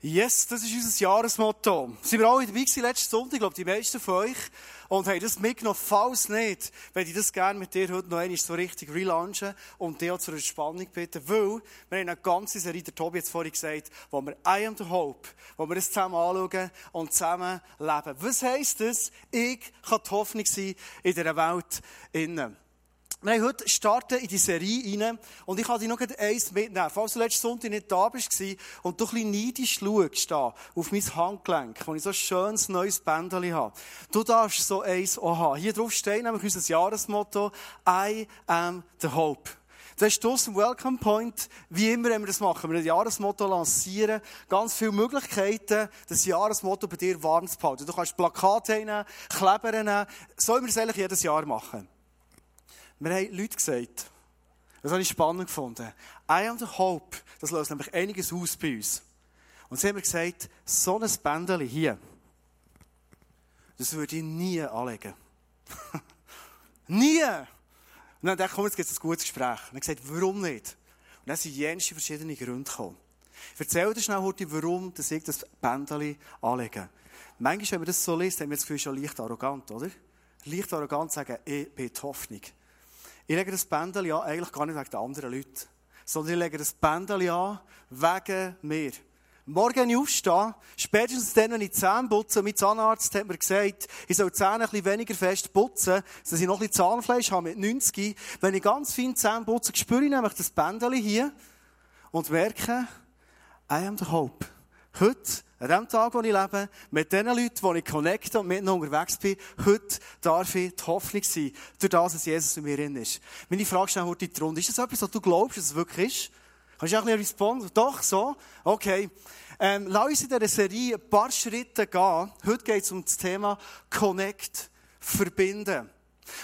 Yes, das ist unser Jahresmotto. Sind wir alle dabei gewesen letzten Sonntag, ich glaube, die meisten von euch, und haben das mitgenommen. Falls nicht, würde ich das gerne mit dir heute noch einmal so richtig relaunchen und dir auch zur Entspannung bitten, weil wir haben eine ganze Serie, der Tobi jetzt vorhin gesagt, wo wir I am the Hope, wo wir das zusammen anschauen und zusammen leben. Was heisst das? Ich kann die Hoffnung sein in dieser Welt innen. Wir haben heute starten in die Serie rein und ich kann dir noch eins mitnehmen. Falls du letzten Sonntag nicht da bist und du ein bisschen neidisch schaust auf mein Handgelenk, wo ich so ein schönes neues Bändchen habe. Du darfst so eins auch haben. Hier drauf steht nämlich unser Jahresmotto I am the Hope. Das ist aus dem Welcome Point, wie immer, wenn wir das machen, wenn wir ein Jahresmotto lancieren, ganz viele Möglichkeiten, das Jahresmotto bei dir warm zu behalten. Du kannst Plakate nehmen, Kleber nehmen, so wie wir es eigentlich jedes Jahr machen. Wir haben Leute gesagt, das habe ich spannend gefunden. I am the hope, das löst nämlich einiges aus bei uns. Und sie haben mir gesagt, so ein Bändchen hier, das würde ich nie anlegen. nie! Und dann dachte ich, komm, jetzt gibt es ein gutes Gespräch. Und er gesagt, warum nicht? Und dann sind jenste verschiedene Gründe gekommen. Ich erzähle dir schnell heute, warum dass ich das Bändchen anlege. Manchmal, wenn man das so liest, haben wir das Gefühl, schon leicht arrogant, oder? Leicht arrogant sagen, ich bin die Hoffnung. Ich lege das Bändchen an, eigentlich gar nicht wegen den anderen Leuten, sondern ich lege das Bändchen an wegen mir. Morgen wenn ich aufstehe, spätestens dann, wenn ich die Zähne putze, mein Zahnarzt hat mir gesagt, ich soll die Zähne ein bisschen weniger fest putzen, dass ich noch ein bisschen Zahnfleisch habe mit 90. Wenn ich ganz fein Zähne putze, spüre ich nämlich das Bändchen hier und merke, I am the hope. Heute an dem Tag, wo ich lebe, mit den Leuten, die ich connecte und mit ihnen unterwegs bin, heute darf ich die Hoffnung sein, durch das, dass Jesus in mir drin ist. Meine Frage schnell heute die Runde. Ist das etwas, was du glaubst, dass es wirklich ist? Kannst du auch ein bisschen? Doch, so? Okay. Ähm, lass uns in dieser Serie ein paar Schritte gehen. Heute geht es um das Thema Connect, verbinden.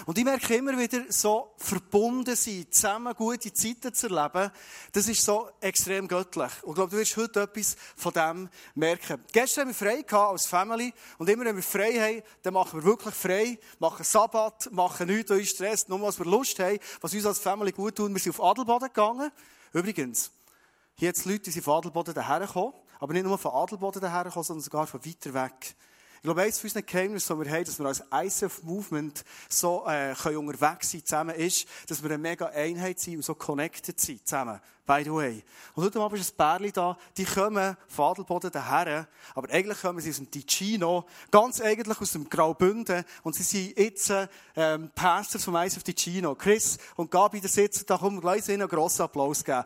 Und ich merke immer wieder, so verbunden sein, zusammen gute Zeiten zu erleben, das ist so extrem göttlich. Und ich glaube, du wirst heute etwas von dem merken. Gestern haben wir frei gehabt als Family. Und immer wenn wir frei haben, dann machen wir wirklich frei, machen Sabbat, machen nichts, uns Stress, nur was wir Lust haben, was uns als Family gut tun. Wir sind auf Adelboden gegangen. Übrigens, hier jetzt Leute, die sind von Adelboden daher gekommen. Aber nicht nur von Adelboden daher gekommen, sondern sogar von weiter weg. Ich glaube, eines von unseren Geheimnissen, die wir haben, dass wir als ICF-Movement so äh, können unterwegs sein zusammen, ist, dass wir eine mega Einheit sind und so connected sind zusammen. By the way. Und heute Abend ist ein Pärchen da, die kommen von Adelboden daher, aber eigentlich kommen sie aus dem Ticino, ganz eigentlich aus dem Graubünden, und sie sind jetzt ähm, Pastors vom ICF Ticino. Chris und Gabi, da sitzen, da kommen wir gleich einen grossen Applaus geben.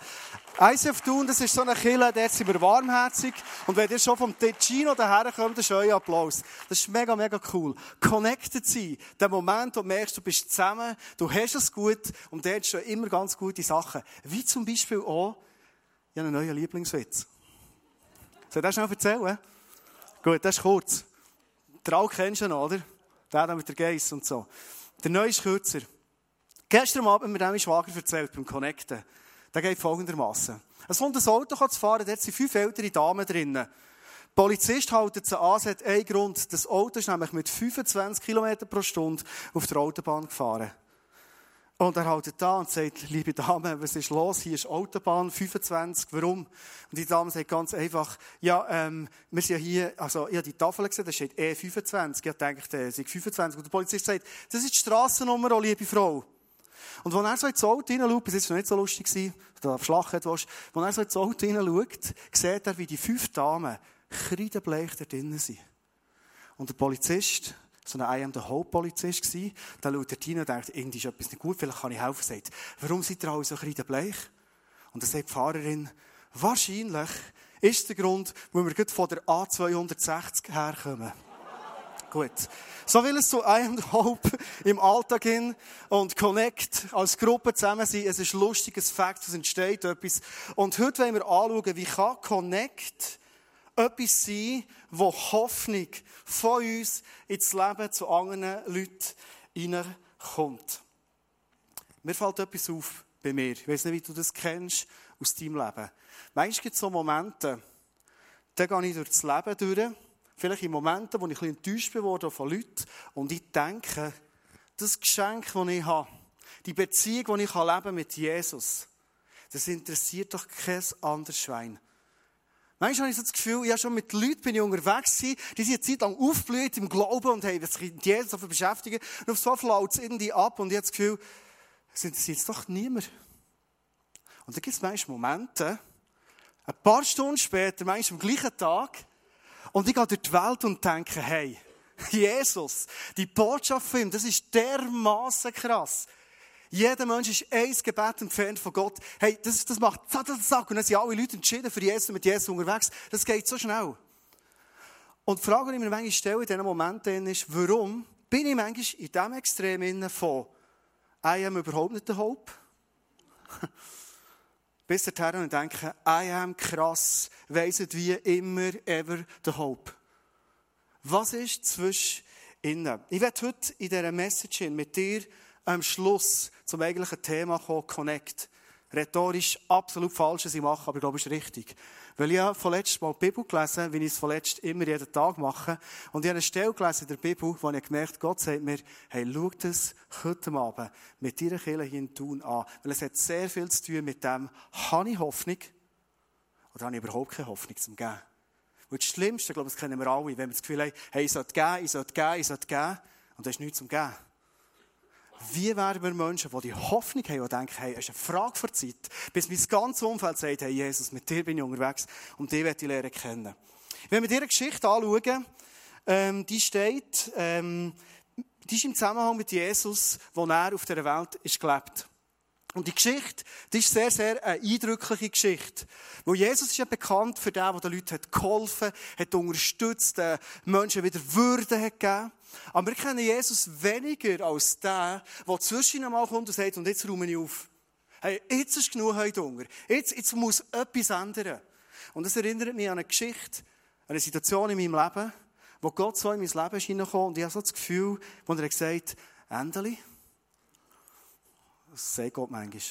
ICF Thun, das ist so eine Kille, dort sind wir warmherzig. Und wenn ihr schon vom Ticino daher kommt, dann ist euer Applaus. Das ist mega, mega cool. Connected sein. Der Moment, wo du merkst, du bist zusammen, du hast es gut und dort stehen immer ganz gute Sachen. Wie zum Beispiel auch, ich habe einen neuen Lieblingswitz. Soll ich das schnell erzählen? Gut, das ist kurz. Der Al kennst du noch, oder? Der mit der Geiss und so. Der neue ist kürzer. Gestern Abend haben wir dem Schwager erzählt beim Connecten. Der geht folgendermaßen. Es kommt ein Auto zu fahren, dort sind fünf ältere Damen drinnen. Der Polizist hält sie an, es hat einen Grund. Das Auto ist nämlich mit 25 km pro Stunde auf der Autobahn gefahren. Und er hält da und sagt, liebe Dame, was ist los? Hier ist Autobahn 25, warum? Und die Dame sagt ganz einfach, ja, ähm, wir sind ja hier, also ich habe die Tafel gesehen, da steht E25. Ich dachte, es ist 25. Und der Polizist sagt, das ist die Strassennummer, oh, liebe Frau. Und wenn er so ins Auto hineinschaut, bis jetzt noch nicht so lustig gewesen, da auf Schlacht warst, wenn er so ins Auto hineinschaut, sieht er, wie die fünf Damen kreidebleich da drinnen sind. Und der Polizist, so ein I am the Hope Polizist gsi, da schaut er rein und denkt, irgendwie ist etwas nicht gut, vielleicht kann ich helfen. Sagt, warum seid ihr alle so kreidebleich? Und dann sagt die Fahrerin, wahrscheinlich ist der Grund, wo wir gerade von der A260 herkommen. Gut. So will es zu I am Hope im Alltag hin und Connect als Gruppe zusammen sein. Es ist lustiges Fakt, es entsteht etwas. Und heute wollen wir anschauen, wie kann Connect etwas sein, wo Hoffnung von uns ins Leben zu anderen Leuten hineinkommt. Mir fällt etwas auf bei mir. Ich weiß nicht, wie du das kennst aus deinem Leben. Manchmal gibt es so Momente, da gehe ich durch das Leben durch vielleicht in Momenten, wo ich ein bisschen enttäuscht bin von Leuten und ich denke, das Geschenk, das ich habe, die Beziehung, die ich leben mit Jesus, das interessiert doch kein anderes Schwein. Manchmal habe ich so das Gefühl, ich schon mit Leuten bin ich unterwegs gewesen, die sind eine Zeit lang aufgeblüht im Glauben und haben sich mit Jesus beschäftigen. Und auf so flaut es irgendwie ab und ich habe das Gefühl, es interessiert doch niemand. Und dann gibt es manchmal Momente, ein paar Stunden später, manchmal am gleichen Tag, und ich gehe durch die Welt und denke, hey, Jesus, die Botschaft von ihm, das ist dermaßen krass. Jeder Mensch ist ein Gebet entfernt von Gott. Hey, das, das macht zack, zack. Und dann sind alle Leute entschieden für Jesus, mit Jesus unterwegs. Das geht so schnell. Und die Frage, die ich mir manchmal stelle in diesen Momenten ist, warum bin ich manchmal in diesem Extrem von I am überhaupt nicht der Hope? Bis dahin und denke, I am krass, weiss wie immer, ever the Hope. Was ist zwischen ihnen? Ich werde heute in dieser Message mit dir am Schluss zum eigentlichen Thema kommen, Connect. Rhetorisch absolut falsch, was ich mache, aber ich glaube, es ist richtig. Weil ich habe vorletzt mal die Bibel gelesen, wie ich es vorletzt immer jeden Tag mache. Und ich habe eine Stelle gelesen in der Bibel, wo ich gemerkt Gott sagt mir, hey, schau das heute Abend mit deiner Kirche hier in Thun an. Weil es hat sehr viel zu tun mit dem, habe ich Hoffnung? Oder habe ich überhaupt keine Hoffnung zum Geben? Und das Schlimmste, ich glaube, das kennen wir alle, wenn wir das Gefühl haben, hey, ich sollte geben, ich sollte geben, ich sollte geben. Und da ist nichts zum Geben. Wie werden wir Menschen, die die Hoffnung haben und denken, hey, es ist eine Frage der Zeit, bis mein ganzes Umfeld sagt, hey, Jesus, mit dir bin ich unterwegs und dich werde ich lernen kennen. Wenn wir diese Geschichte anschauen, ähm, die steht, ähm, die ist im Zusammenhang mit Jesus, wo er auf dieser Welt ist gelebt. Und die Geschichte, die ist sehr, sehr eine eindrückliche Geschichte. Wo Jesus ist ja bekannt für den, der den Leuten hat geholfen, hat unterstützt, den Menschen wieder Würde hat gegeben. Aber wir kennen Jesus weniger als der, der zwischen einmal kommt und sagt, und jetzt räume ich auf. Hey, jetzt ist genug heute Hunger. Jetzt, jetzt muss etwas ändern. Und das erinnert mich an eine Geschichte, an eine Situation in meinem Leben, wo Gott so in mein Leben ist hineingekommen und ich habe so das Gefühl, wo er gesagt hat, Endlich, das sagt Gott manchmal,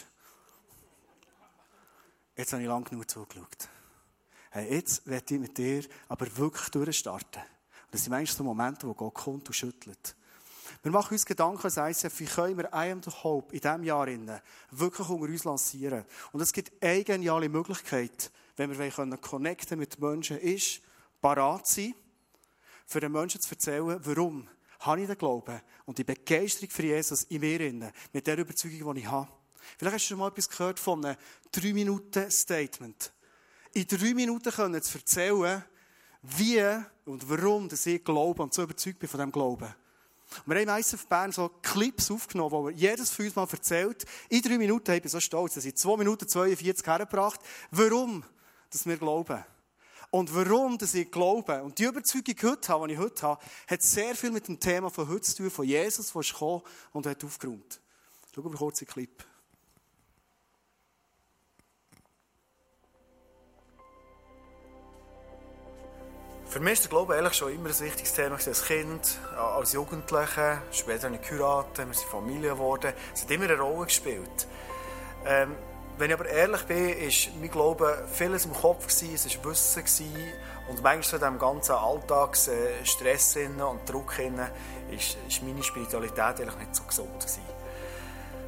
jetzt habe ich lange genug zugeschaut. Hey, jetzt werde ich mit dir aber wirklich durchstarten. Das sind manchmal so Momente, wo Gott kommt und schüttelt. Wir machen uns Gedanken als ICF, wie können wir I am the Hope in diesem Jahr wirklich unter uns lancieren. Und es gibt eine geniale Möglichkeit, wenn wir können connecten mit Menschen, ist, parat sein, für den Menschen zu erzählen, warum habe ich den Glauben und die Begeisterung für Jesus in mir, mit der Überzeugung, die ich habe. Vielleicht hast du schon mal etwas gehört von einem 3-Minuten-Statement. In drei Minuten können zu erzählen, wie und warum dass ich glaube und so überzeugt bin von diesem Glauben. Und wir haben meistens auf Bern so Clips aufgenommen, wo wir jedes uns mal erzählt. In drei Minuten habe ich so stolz, dass ich 2 Minuten 42 hergebracht warum dass wir glauben. Und warum dass ich glaube. Und die Überzeugung heute habe, die ich heute habe, hat sehr viel mit dem Thema von heute zu tun, von Jesus, der ist gekommen und hat aufgeräumt. Schauen wir kurz den Clip. Für mich ist der Glaube eigentlich schon immer ein wichtiges Thema als Kind, als Jugendliche, später habe ich geheiratet, wir sind Familie geworden. Es hat immer eine Rolle gespielt. Ähm, wenn ich aber ehrlich bin, ist mein Glaube vieles im Kopf gewesen, es war Wissen gewesen, und manchmal in diesem ganzen Alltagsstress und Druck ist meine Spiritualität eigentlich nicht so gesund gewesen.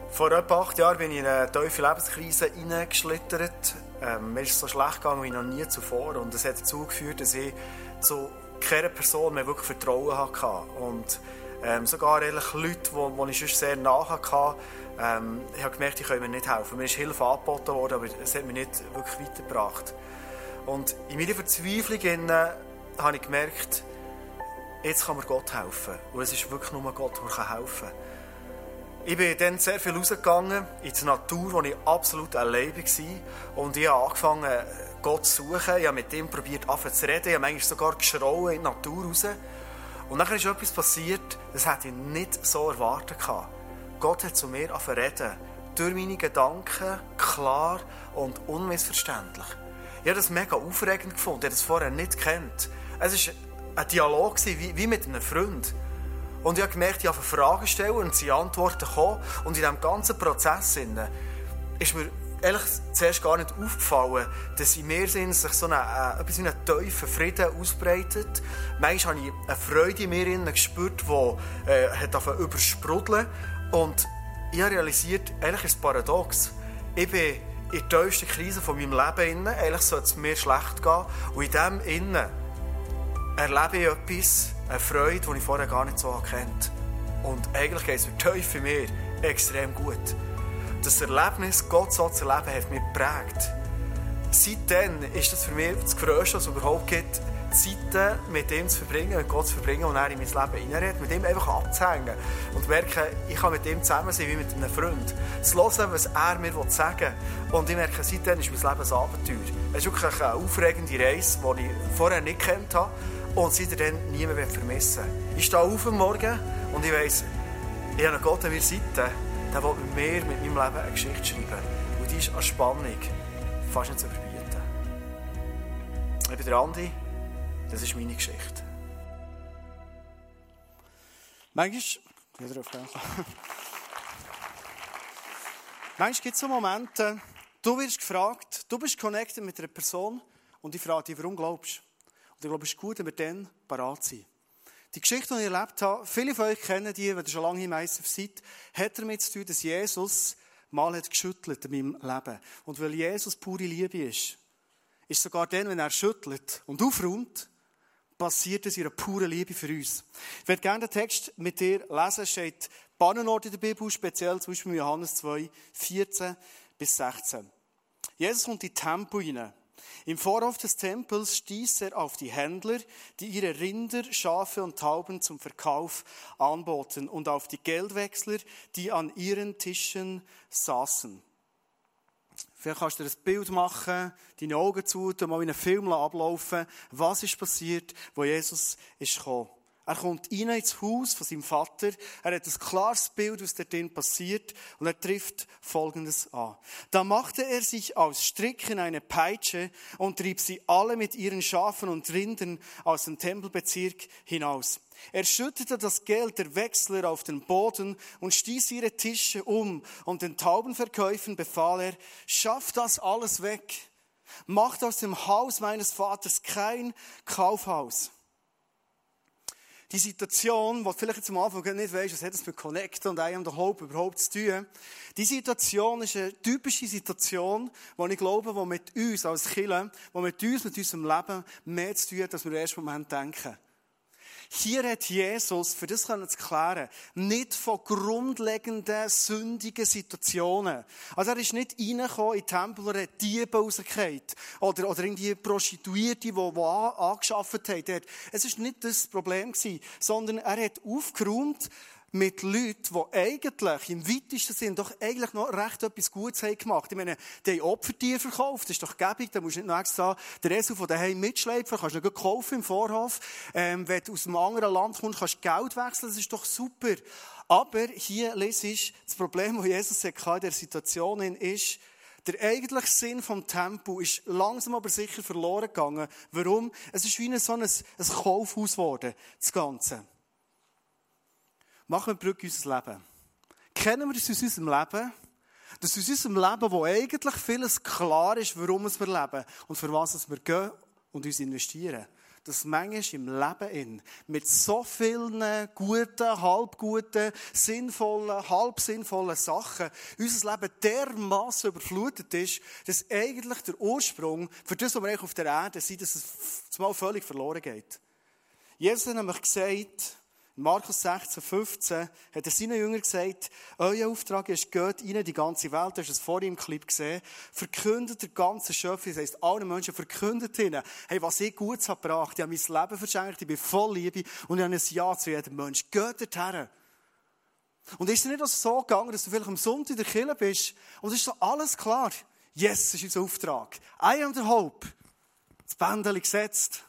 Vor etwa acht Jahren bin ich in eine tiefe Lebenskrise hineingeschlittert. Ähm, mir ist es so schlecht gegangen wie noch nie zuvor und es hat dazu geführt, dass ich zu keiner Person mehr wirklich Vertrauen hatte. Und ähm, sogar ehrlich Leute, die, die ich sonst sehr nahe hatte, ähm, ich habe gemerkt, die können mir nicht helfen. Mir ist Hilfe angeboten worden, aber es hat mich nicht wirklich weitergebracht. Und in meiner Verzweiflung in, äh, habe ich gemerkt, jetzt kann mir Gott helfen. Und es ist wirklich nur Gott, der helfen kann. Ich bin dann sehr viel rausgegangen in die Natur, wo ich absolut allein war. Und ich habe angefangen, Gott zu suchen. Ich habe mit ihm probiert, zu reden. Ich habe manchmal sogar geschrauen in die Natur raus. Und dann ist etwas passiert, das hätte ich nicht so erwartet. Gott hat zu mir angefangen reden. Durch meine Gedanken, klar und unmissverständlich. Ich habe das mega aufregend gefunden. Ich habe das vorher nicht kennt. Es war ein Dialog wie, wie mit einem Freund. Und ich habe gemerkt, ich habe Fragen stellen und sie Antworten kommen. Und in diesem ganzen Prozess ist mir ehrlich zuerst gar nicht aufgefallen, dass in mir sind sich so äh, etwas wie ein tiefer Frieden ausbreitet. Manchmal habe ich eine Freude in mir gespürt, die äh, hat übersprudeln Und ich habe realisiert, ehrlich ist es paradox. Ich bin in der tiefsten Krise von meinem Leben. Innen. Eigentlich sollte es mir schlecht gehen. Und in dem Innen erlebe ich etwas, eine Freude, die ich vorher gar nicht so kennt. Und eigentlich geht es mir tief in mir extrem gut. Das Erlebnis, Gott so zu erleben, hat mich geprägt. Seitdem ist das für mich das Größte, was es überhaupt gibt, Zeiten mit ihm zu verbringen, mit Gott zu verbringen und er in mein Leben hineinredet, mit ihm einfach abzuhängen und merken, ich kann mit ihm zusammen sein wie mit einem Freund. Zu hören, was er mir sagen will. Und ich merke, seitdem ist mein Leben ein Abenteuer. Es ist wirklich eine aufregende Reise, die ich vorher nicht kennt habe und seitdem niemand vermissen Ich stehe auf am Morgen und ich weiss, ich habe Gott an meiner Seite, der will mit mir, mit meinem Leben eine Geschichte schreiben. Und die ist an Spannung fast nicht zu überbieten. Ich bin der Andi. Das ist meine Geschichte. Manchmal, Manchmal gibt es so Momente, du wirst gefragt, du bist connected mit einer Person und ich frage dich, warum glaubst du? Und ich glaube, es ist gut, wenn wir dann parat sind. Die Geschichte, die ich erlebt habe, viele von euch kennen die, wenn ihr schon lange im ISF seid, hat damit zu tun, dass Jesus mal hat geschüttelt in meinem Leben. Und weil Jesus pure Liebe ist, ist sogar dann, wenn er schüttelt und aufräumt, passiert es in einer puren Liebe für uns. Ich würde gerne den Text mit dir lesen. Es steht Bannenort in der Bibel, speziell zum Beispiel Johannes 2, 14 bis 16. Jesus kommt in Tempel hinein. Im Vorhof des Tempels stieß er auf die Händler, die ihre Rinder, Schafe und Tauben zum Verkauf anboten und auf die Geldwechsler, die an ihren Tischen saßen. Vielleicht kannst du dir ein Bild machen, deine Augen zu, mal in einen Film ablaufen. Was ist passiert, wo Jesus ist gekommen? Er kommt rein ins Haus von seinem Vater. Er hat ein klares Bild, was dort passiert. Und er trifft Folgendes an. Da machte er sich aus Stricken eine Peitsche und trieb sie alle mit ihren Schafen und Rindern aus dem Tempelbezirk hinaus. Er schüttete das Geld der Wechsler auf den Boden und stieß ihre Tische um. Und den Taubenverkäufern befahl er, schafft das alles weg. Macht aus dem Haus meines Vaters kein Kaufhaus die Situation, wo du vielleicht jetzt am Anfang nicht weißt, was hat das mit Connect und I am the Hope überhaupt zu tun. Die Situation ist eine typische Situation, wo ich glaube, wo mit uns als Kirche, wo mit uns, mit unserem Leben mehr zu tun hat, als wir im ersten Moment denken. Hier hat Jesus, für das können zu klären, nicht von grundlegenden, sündigen Situationen. Also er ist nicht reingekommen in den Tempel und hat Diebe rausgefallen. Oder, oder irgendwie Prostituierte, die, die angeschafft haben. Es war nicht das Problem sondern er hat aufgeräumt, mit Leuten, die eigentlich im weitesten Sinn doch eigentlich noch recht etwas Gutes haben gemacht. Ich meine, die haben Opfertiere verkauft, das ist doch gäbig, da musst du nicht noch extra den Esel von daheim mitschleifen, kannst du noch kaufen im Vorhof. Ähm, wenn du aus einem anderen Land kommst, kannst du Geld wechseln, das ist doch super. Aber hier lese ich, das Problem, das Jesus hatte in der Situation ist, der eigentliche Sinn vom Tempel ist langsam aber sicher verloren gegangen. Warum? Es ist wie so ein, ein Kaufhaus geworden, das Ganze. Machen wir Brücke unser Leben. Kennen wir das aus unserem Leben? Dass aus unserem Leben, wo eigentlich vieles klar ist, warum wir leben und für was wir gehen und uns investieren. Dass manchmal im Leben in, mit so vielen guten, halbguten, sinnvollen, halbsinnvollen Sachen unser Leben dermaßen überflutet ist, dass eigentlich der Ursprung für das, was wir eigentlich auf der Erde sind, dass es mal völlig verloren geht. Jesus hat nämlich gesagt, Markus 16, 15 hat er seinen Jüngern gesagt, euer Auftrag ist, geht rein die ganze Welt, du hast es vorhin im Clip gesehen, verkündet der ganzen Schöpfung, das heisst, alle Menschen verkündet ihnen, hey, was ich Gutes habe gebracht, ich habe mein Leben verschenkt, ich bin voll Liebe und ich habe ein Ja zu jedem Mensch. Geht dorthin. Und ist es nicht so gegangen, dass du vielleicht am Sonntag in der Kirche bist und es ist so alles klar. Yes, das ist unser Auftrag. I am the hope. Das Bändchen gesetzt.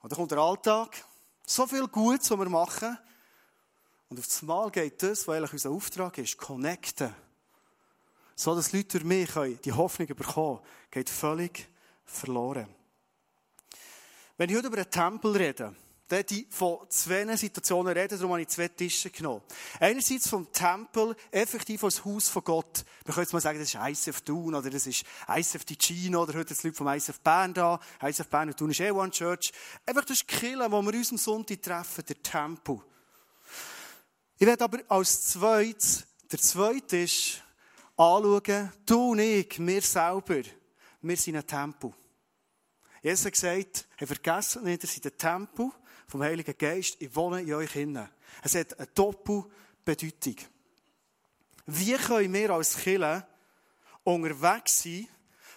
Und dann kommt der Alltag. So viel Gutes, was wir machen. Und auf das Mal geht das, was eigentlich unser Auftrag ist, connecten. So, dass Leute durch mich die Hoffnung bekommen geht völlig verloren. Wenn ich heute über den Tempel rede, die von zwei Situationen reden, darum habe ich zwei Tische genommen. Einerseits vom Tempel, effektiv als Haus von Gott. Wir können jetzt mal sagen, das ist ICF Thun, oder das ist ICF Ticino, oder heute das Leute vom ICF Bern da. ICF Bern und Thun ist eh One Church. Einfach das ist wo wir uns am Sonntag treffen, der Tempel. Ich werde aber als zweites, der zweite ist, anschauen, du und ich, wir selber, wir sind ein Tempel. Jesus hat gesagt, hey, vergessen nicht, ihr seid ein Tempel vom Heiligen Geist, ich wohne in euch innen. Es hat eine Doppelbedeutung. Wie können wir als Kirche unterwegs sein,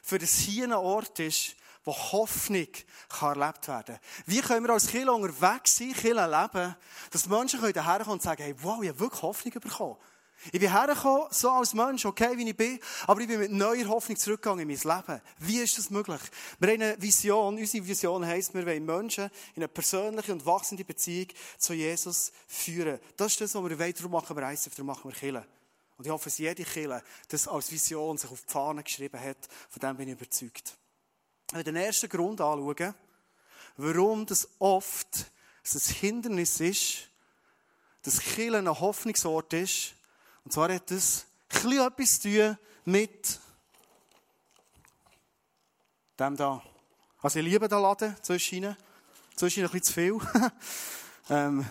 für das hier ein Ort ist, wo Hoffnung kann erlebt werden kann. Wie können wir als Kirche unterwegs sein, Kirche leben, dass Menschen hierher kommen und sagen, hey, wow, ich habe wirklich Hoffnung bekommen. Ich bin hergekommen, so als Mensch, okay, wie ich bin, aber ich bin mit neuer Hoffnung zurückgegangen in mein Leben. Wie ist das möglich? Wir haben eine Vision. Unsere Vision heisst, wir wollen Menschen in eine persönliche und wachsende Beziehung zu Jesus führen. Das ist das, was wir wollen. Darum machen wir ICF, darum machen wir Kirche. Und ich hoffe, dass jede Kirche das als Vision sich auf die Fahne geschrieben hat. Von dem bin ich überzeugt. Wenn wir den ersten Grund anschauen, warum das oft ein Hindernis ist, dass Kirche ein Hoffnungsort ist, und zwar hat das etwas zu tun mit dem da. Also ich liebe den Laden zwischen zwischen ein bisschen zu viel. ähm,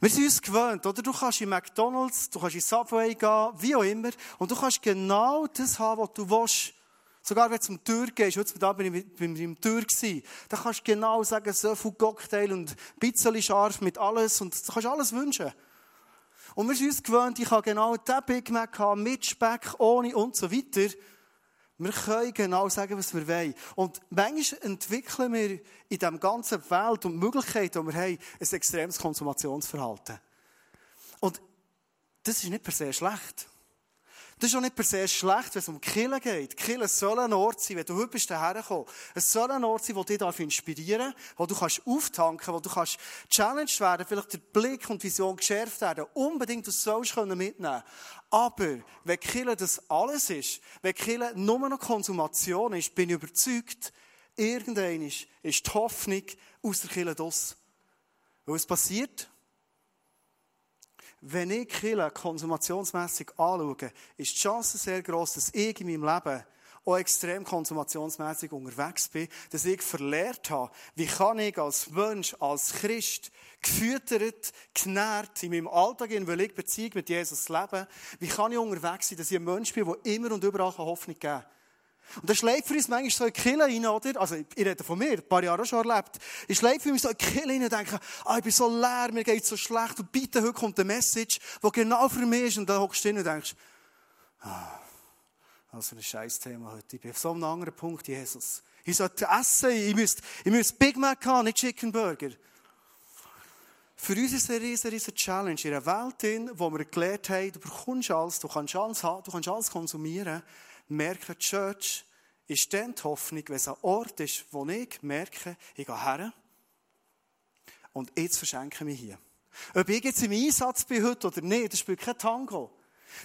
wir sind uns gewöhnt, oder? Du kannst in McDonalds, du kannst in Subway gehen, wie auch immer, und du kannst genau das haben, was du willst. Sogar wenn du zum Tür gehst, heute da bin ich beim im Tür gewesen, da kannst du genau sagen, so viel Cocktail und ein bisschen scharf mit alles, und du kannst alles wünschen. Und wir sind uns gewöhnt, ich kann genau diesen Big Mac haben, mit Speck, ohne und so weiter. Wir können genau sagen, was wir wollen. Und manchmal entwickeln wir in dieser ganzen Welt und Möglichkeiten, die wir haben, ein extremes Konsumationsverhalten. Und das ist nicht per se schlecht. Das ist auch nicht per se schlecht, wenn es um Killen geht. Killen soll ein Ort sein, wenn du heute bist hergekommen. Es soll ein Ort sein, der dich inspirieren darf, wo du kannst auftanken, wo du kannst challenged werden, vielleicht der Blick und Vision geschärft werden. Unbedingt, das sollst du mitnehmen Aber, wenn Killen das alles ist, wenn Killen nur noch Konsumation ist, bin ich überzeugt, irgendwann ist die Hoffnung aus der Kille draus. Weil es passiert, wenn ich Kille konsumationsmässig anschaue, ist die Chance sehr groß, dass ich in meinem Leben auch extrem konsumationsmässig unterwegs bin, dass ich verlehrt habe, wie kann ich als Mensch, als Christ, gefüttert, genährt, in meinem Alltag, in weil ich Beziehung mit Jesus leben, wie kann ich unterwegs sein, dass ich ein Mensch bin, der immer und überall Hoffnung geben kann. Und das schlägt für uns manchmal so in die Kille rein, oder? Also, ich rede von mir, ein paar Jahre schon erlebt. Ich schlägt für mich so in die Kille rein und denke, ah, ich bin so leer, mir geht so schlecht. Und bitte, heute kommt eine Message, die genau für mich ist. Und dann hockst du hin und denkst, ah, also ein scheiß Thema heute. Ich bin auf so einem anderen Punkt, Jesus. Ich sollte essen, ich müsste, ich müsste Big Mac haben, nicht Chicken Burger. Für uns ist es eine riesige, riesige Challenge. In einer Welt, in wo wir gelernt haben, du bekommst alles, du kannst alles haben, du kannst alles konsumieren merken, die Church ist dann die Hoffnung, wenn es ein Ort ist, wo ich merke, ich gehe her und jetzt verschenke ich mich hier. Ob ich jetzt im Einsatz bin heute oder nicht, das spielt kein Tango.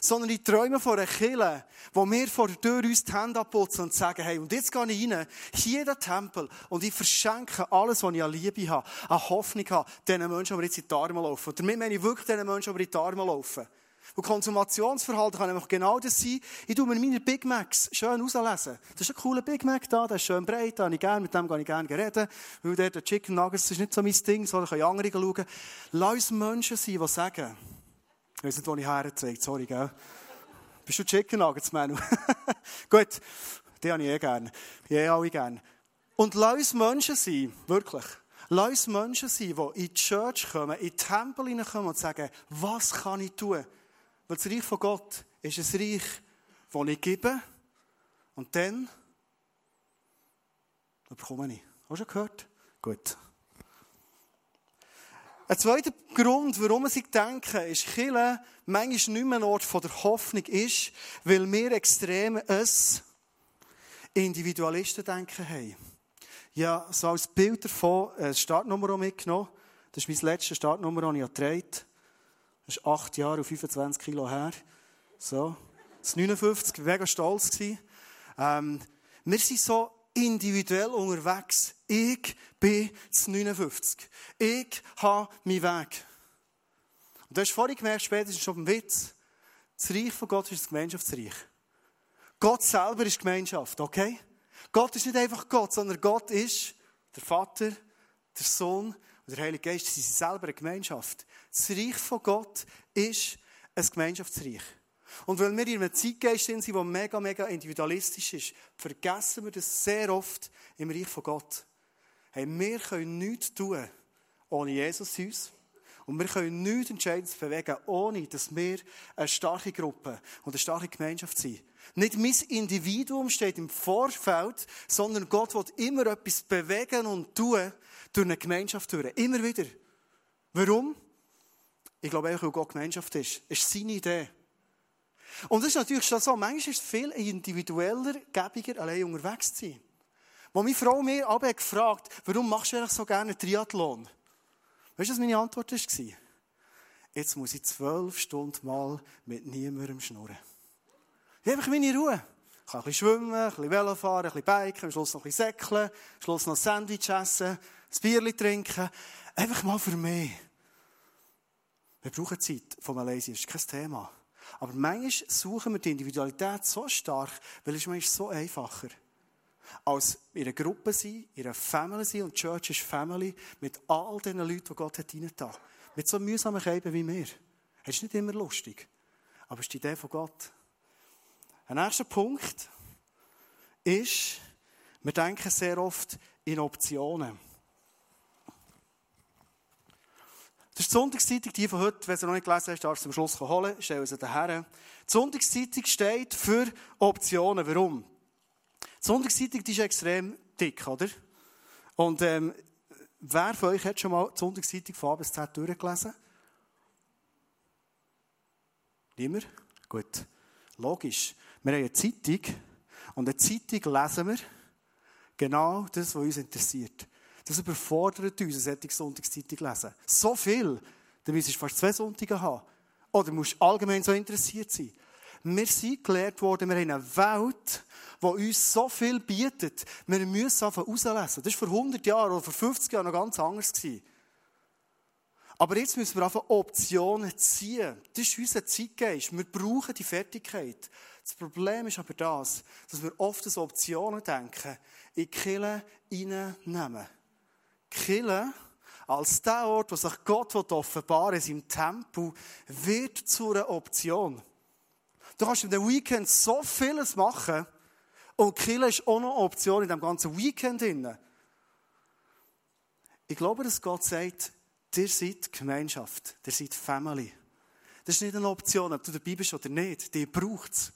Sondern ich träume von einer Kille, wo wir vor der Tür uns die Hände abputzen und sagen, hey, und jetzt gehe ich rein, hier in den Tempel, und ich verschenke alles, was ich an Liebe habe, an Hoffnung habe, diesen Menschen, die jetzt in die Arme laufen. Und damit meine ich wirklich diesen Menschen, die in die Arme laufen. Und Konsumationsverhalten kann nämlich genau das sein. Ich tue mir meine Big Macs schön auslesen. Das ist ein cooler Big Mac da, der ist schön breit, da habe ich gerne, mit dem kann ich gerne reden. Weil der, der Chicken Nuggets, ist nicht so mein Ding, so, da können andere schauen. Lass uns Menschen sein, die sagen, ich weiß nicht, wo ich herzeige, sorry, gell. Bist du Chicken Nuggets, Manu? Gut, die habe ich eh gerne. Die eh alle gerne. Und lass uns Menschen sein, wirklich. Lass uns Menschen sein, die in die Church kommen, in die Tempel hineinkommen und sagen, was kann ich tun? Weil das Reich von Gott ist ein Reich, das ich gebe und dann bekomme ich. Hast du gehört? Gut. Ein zweiter Grund, warum ich denke, ist, Chile manchmal nicht mehr ein Ort der Hoffnung ist, weil wir extrem ein Individualisten-Denken haben. Ja, so als Bild davon eine Startnummer mitgenommen. Das ist mein letzter Startnummer, den ich getragen das ist acht Jahre und 25 Kilo her. So. Das 59, mega stolz gewesen. Ähm, wir sind so individuell unterwegs. Ich bin das 59. Ich habe meinen Weg. Und du hast vorhin gemerkt, spätestens schon beim Witz, das Reich von Gott ist das Gemeinschaftsreich. Gott selber ist Gemeinschaft, okay? Gott ist nicht einfach Gott, sondern Gott ist der Vater, der Sohn und der Heilige Geist. Sie sind selber eine Gemeinschaft. Das Reich von Gott ist ein Gemeinschaftsreich. Und weil wir in einem Zeitgeist sind, der mega, mega individualistisch ist, vergessen wir das sehr oft im Reich von Gott. Hey, wir können nichts tun ohne Jesus uns. Und wir können nichts Entscheidendes bewegen, ohne dass wir eine starke Gruppe und eine starke Gemeinschaft sind. Nicht mein Individuum steht im Vorfeld, sondern Gott will immer etwas bewegen und tun durch eine Gemeinschaft durch. Immer wieder. Warum? Ich glaube einfach, weil Gott Gemeinschaft ist. Es ist seine Idee. Und das ist natürlich schon so. Manchmal ist es viel individueller, gäbiger, allein unterwegs zu sein. Wo meine Frau mir aber gefragt warum machst du eigentlich so gerne Triathlon? Weißt du, was meine Antwort war? Jetzt muss ich zwölf Stunden mal mit niemandem schnurren. Ich habe meine Ruhe. Ich kann ein bisschen schwimmen, ein bisschen Velo fahren, ein bisschen biken, am Schluss noch ein bisschen säckeln, am Schluss noch ein Sandwich essen, ein Bierchen trinken. Einfach mal für mich. Wir brauchen Zeit von Malaysia, ist kein Thema. Aber manchmal suchen wir die Individualität so stark, weil es ist so einfacher. Als in einer Gruppe sein, in einer Family sein, und Church ist Family, mit all den Leuten, die Gott hat reingetan. Mit so mühsamen Käben wie wir. Das ist nicht immer lustig. Aber es ist die Idee von Gott. Ein nächster Punkt ist, wir denken sehr oft in Optionen. Das ist die Sonntagszeitung, die von heute, wenn Sie noch nicht gelesen haben, darfst du zum Schluss holen, stellen Sie daher. Die Sonntagszeitung steht für Optionen. Warum? Die Sonntagszeitung die ist extrem dick, oder? Und ähm, wer von euch hat schon mal die Sonntagszeitung von A bis Z durchgelesen? Niemand? Gut. Logisch. Wir haben eine Zeitung und eine Zeitung lesen wir genau das, was uns interessiert. Das überfordert uns, eine solche Sonntagszeitung lesen. So viel, dann müsstest du fast zwei Sonntage haben. Oder musst allgemein so interessiert sein. Wir sind gelehrt worden, wir haben eine Welt, die uns so viel bietet. Wir müssen einfach rauslesen. Das war vor 100 Jahren oder vor 50 Jahren noch ganz anders. Aber jetzt müssen wir einfach Optionen ziehen. Das ist unser Zeitgeist. Wir brauchen die Fertigkeit. Das Problem ist aber das, dass wir oft an Optionen denken, in die Kirche reinnehmen. Kille als der Ort, wo sich Gott offenbaren will, in seinem Tempel, wird zu einer Option. Du kannst in den Weekend so vieles machen und Kille ist auch noch eine Option in dem ganzen Weekend. Ich glaube, dass Gott sagt, ihr seid Gemeinschaft, ihr seid Family. Das ist nicht eine Option, ob du dabei bist oder nicht. Die braucht es.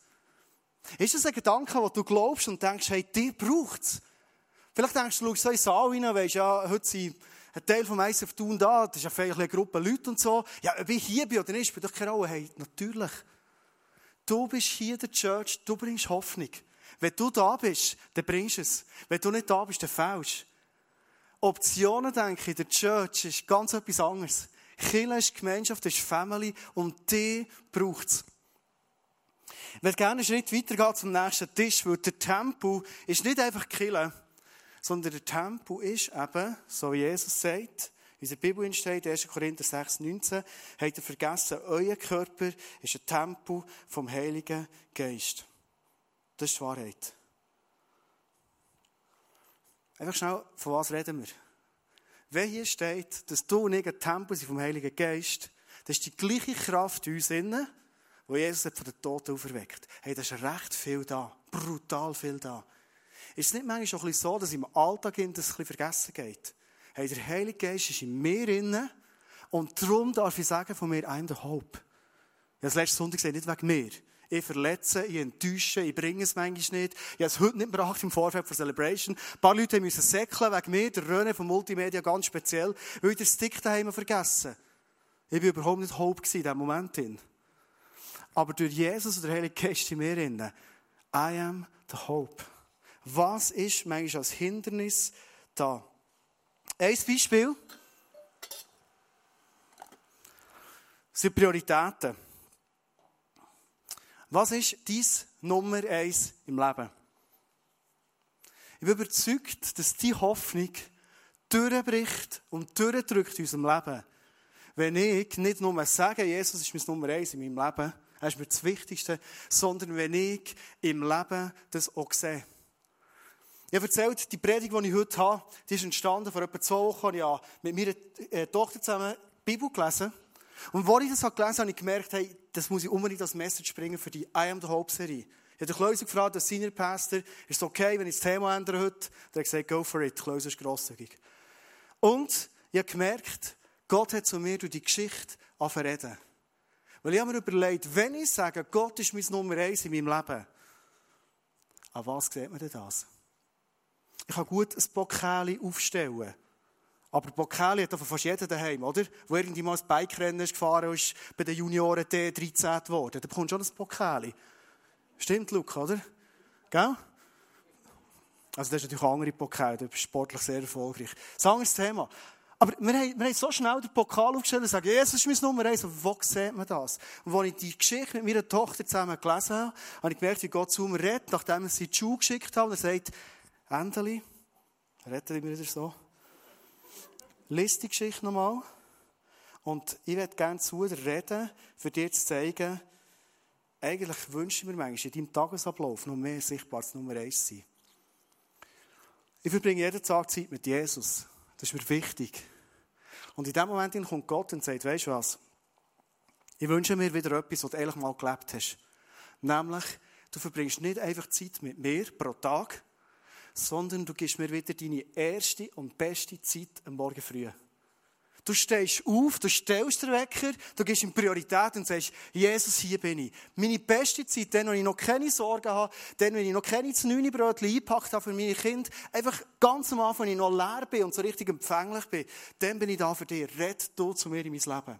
Ist das ein Gedanke, wo du glaubst und denkst, hey, die braucht es? Vielleicht denkst du, schaust so in den Saal rein, weisst ja, heute sind ein Teil vom ICF Tun da, das ist ja vielleicht eine Gruppe Leute und so. Ja, ob ich hier bin oder nicht, spielt doch keine Rolle. Hey, natürlich. Du bist hier der Church, du bringst Hoffnung. Wenn du da bist, dann bringst du es. Wenn du nicht da bist, dann fällst Optionen, denke ich, der Church ist ganz etwas anderes. Kirche ist Gemeinschaft, ist Family und die braucht es. Ich würde gerne einen Schritt weitergehen zum nächsten Tisch, weil der Tempel ist nicht einfach Kirche, sondern der Tempel ist eben, so wie Jesus sagt, in der Bibel steht, 1. Korinther 6, 19, habt ihr vergessen, euer Körper ist ein Tempel vom Heiligen Geist. Das ist die Wahrheit. Einfach schnell, von was reden wir? Wenn hier steht, dass du und ich ein Tempel sind vom Heiligen Geist, das ist die gleiche Kraft in uns innen, die Jesus von den Toten auferweckt. Hey, da ist recht viel da. Brutal viel da. Ist es nicht manchmal auch ein bisschen so, dass im Alltag das ein bisschen vergessen geht? Hey, der Heilige Geist ist in mir inne und darum darf ich sagen von mir, I'm the hope. Ich habe das letzte Sonntag gesagt, nicht wegen mir. Ich verletze, ich enttäusche, ich bringe es manchmal nicht. Ich habe es heute nicht gebracht im Vorfeld für Celebration. Ein paar Leute müssen säckeln wegen mir, der René von Multimedia ganz speziell, weil ich den Stick daheim vergessen Ich war überhaupt nicht Hope in diesem Moment. Aber durch Jesus und der Heilige Geist in mir I am the hope. Was ist manchmal als Hindernis da? Ein Beispiel sind Prioritäten. Was ist dein Nummer eins im Leben? Ich bin überzeugt, dass die Hoffnung durchbricht und durchdrückt in unserem Leben. Wenn ich nicht nur sage, Jesus ist mein Nummer eins in meinem Leben, er ist mir das Wichtigste, sondern wenn ich im Leben das auch sehe. Ich habe erzählt, die Predigt, die ich heute habe, die ist entstanden vor etwa zwei Wochen. Ich habe mit meiner äh, Tochter zusammen die Bibel gelesen. Und wo ich das gelesen habe, habe ich gemerkt, hey, das muss ich unbedingt als Message bringen für die I Am the Hope Serie. Ich habe Klöser gefragt, der Senior Pastor, ist es okay, wenn ich das Thema ändere heute? Der hat gesagt, go for it. Klöser ist grosszügig. Und ich habe gemerkt, Gott hat zu mir durch die Geschichte angefangen Weil ich habe mir überlegt, wenn ich sage, Gott ist mein Nummer eins in meinem Leben, an was sieht man denn das? Ich kann gut ein Pokali aufstellen. Aber Pokali hat fast jeder daheim, oder? Wo irgendwie mal ein Bike-Rennen ist gefahren ist, bei den Junioren D13 geworden. Da bekommst du schon ein Pokali. Stimmt, Luca, oder? Gell? Also, das ist natürlich andere Pokal, du bist sportlich sehr erfolgreich. Das ist ein anderes Thema. Aber wir haben, wir haben so schnell den Pokal aufgestellt und sagen, Jesus ist mein Nummer eins. Und wo sieht man das? Und als ich die Geschichte mit meiner Tochter zusammen gelesen habe, habe ich gemerkt, wie Gott zu mir redet, nachdem er sie in die Schule geschickt hat. Und er sagt, Endeli, rettet ihr mir wieder so? Lies die Geschichte nochmal. Und ich würde gerne zu dir reden, für dir zu zeigen, eigentlich wünsche ich mir manchmal in deinem Tagesablauf noch mehr sichtbar als Nummer eins sein. Ich verbringe jeden Tag Zeit mit Jesus. Das ist mir wichtig. Und in dem Moment kommt Gott und sagt, weißt du was? Ich wünsche mir wieder etwas, was du ehrlich mal gelebt hast. Nämlich, du verbringst nicht einfach Zeit mit mir pro Tag, sondern du gibst mir wieder deine erste und beste Zeit am Morgen früh. Du stehst auf, du stellst den Wecker, du gibst ihm Priorität und sagst, Jesus, hier bin ich. Meine beste Zeit, dann, wenn ich noch keine Sorgen habe, dann, wenn ich noch keine Brötchen eingepackt habe für meine Kinder, einfach ganz am Anfang, wenn ich noch leer bin und so richtig empfänglich bin, dann bin ich da für dich. Red du zu mir in mein Leben.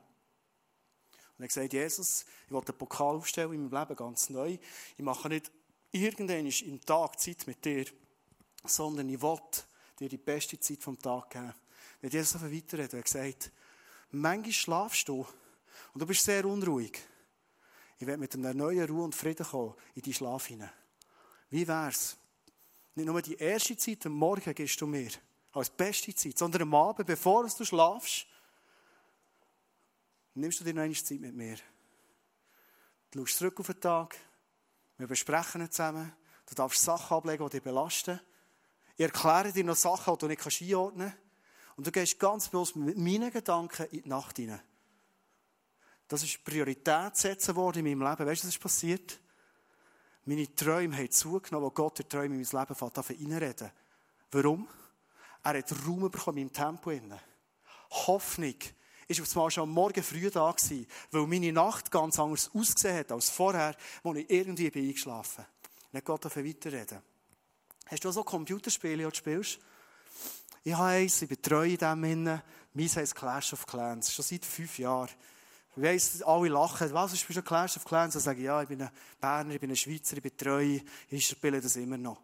Und er sagt, Jesus, ich will den Pokal aufstellen in meinem Leben ganz neu. Ich mache nicht irgendwann im Tag Zeit mit dir, sondern ich will dir die beste Zeit vom Tag geben. Wenn Jesus auf weiterredet, er gesagt, manchmal schlafst du und du bist sehr unruhig. Ich werde mit einer neuen Ruhe und Frieden kommen in deinen Schlaf hinein. Wie wär's? Nicht nur die erste Zeit am Morgen gibst du mir als beste Zeit, sondern am Abend, bevor du schlafst, nimmst du dir noch eine Zeit mit mir. Du schaust zurück auf den Tag, wir besprechen zusammen, du darfst Sachen ablegen, die dich belasten. Ich erkläre dir noch Sachen, die du nicht einordnen kannst. Und du gehst ganz bloß mit meinen Gedanken in die Nacht hinein. Das ist Priorität setzen worden in meinem Leben. Weißt du, was ist passiert? Meine Träume haben zugenommen, wo Gott der Träume in mein Leben fängt, reinreden. Warum? Er hat Raum bekommen in meinem Tempo. Hoffnung ist auf einmal schon am Morgen früh da gewesen, weil meine Nacht ganz anders ausgesehen hat als vorher, wo ich irgendwie bin eingeschlafen bin. Nicht Gott weiterreden. Hast du so Computerspiele, die du spielst? Ich habe eins, ich betreue dem Innen. Meins heisst Clash of Clans. Schon seit fünf Jahren. Ich weiss, alle lachen. Was ist schon Clash of Clans? Ich sage, ja, ich bin ein Berner, ich bin ein Schweizer, ich betreue. Ich spiele das immer noch.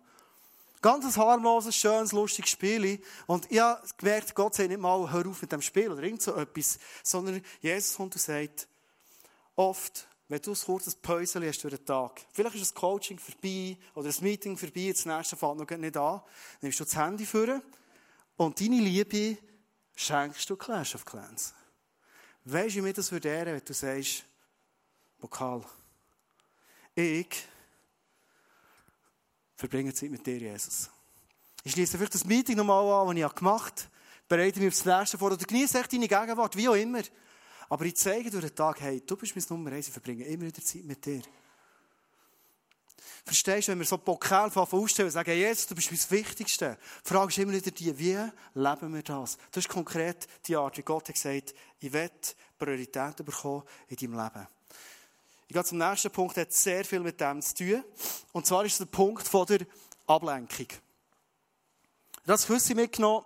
Ganz ein harmloses, schönes, lustiges Spiel. Und ich habe gemerkt, Gott sagt nicht mal, hör auf mit dem Spiel oder irgend so etwas, sondern Jesus kommt und sagt, oft, wenn du ein kurzes Päuschen hast durch den Tag, vielleicht ist das Coaching vorbei oder das Meeting vorbei, das nächste fängt noch nicht an, nimmst du das Handy vor und deine Liebe schenkst du Clash of Clans. Weißt du, wie das würde ehren, wenn du sagst, Pokal, ich verbringe Zeit mit dir, Jesus. Ich schließe vielleicht das Meeting nochmal an, das ich gemacht habe, bereite mich aufs nächste vor oder genieße deine Gegenwart, wie auch immer. Aber ich zeige durch den Tag, hey, du bist mein Nummer eins, ich verbringe immer wieder Zeit mit dir. Verstehst du, wenn wir so Pokal aufstellen und sagen, Jesus, du bist mein Wichtigste. Die Frage ist immer wieder die, wie leben wir das? Das ist konkret die Art, wie Gott hat gesagt, ich will Prioritäten bekommen in deinem Leben. Ich gehe zum nächsten Punkt, der hat sehr viel mit dem zu tun. Und zwar ist es der Punkt von der Ablenkung. Das Küsse mitgenommen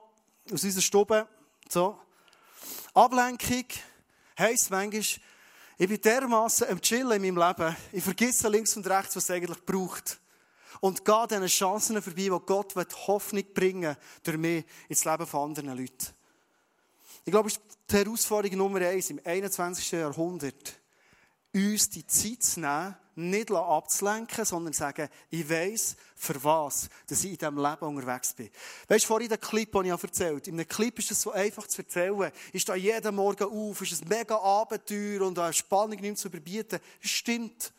aus unserer Stube. So. Ablenkung heisst manchmal, ich bin dermaßen am Chillen in meinem Leben. Ich vergesse links und rechts, was es eigentlich braucht. Und gehe diesen Chancen vorbei, die Gott Hoffnung bringen durch mich ins Leben von anderen Leuten. Ich glaube, es ist die Herausforderung Nummer eins im 21. Jahrhundert, uns die Zeit zu nehmen, nicht abzulenken, sondern sagen, ich weiss, für was dass ich in diesem Leben unterwegs bin. Weißt du, vorhin den Clip, den ich erzählt habe, in einem Clip ist es so einfach zu erzählen. Ich stehe jeden Morgen auf, ist ein mega Abenteuer und eine Spannung nicht zu überbieten. Das stimmt.